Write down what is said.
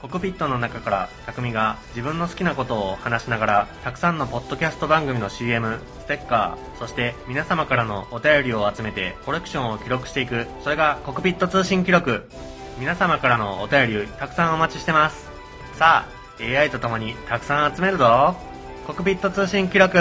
コクピットの中から匠が自分の好きなことを話しながらたくさんのポッドキャスト番組の CM、ステッカー、そして皆様からのお便りを集めてコレクションを記録していく、それがコクピット通信記録。皆様からのお便りたくさんお待ちしてます。さあ、AI と共にたくさん集めるぞ。コクピット通信記録。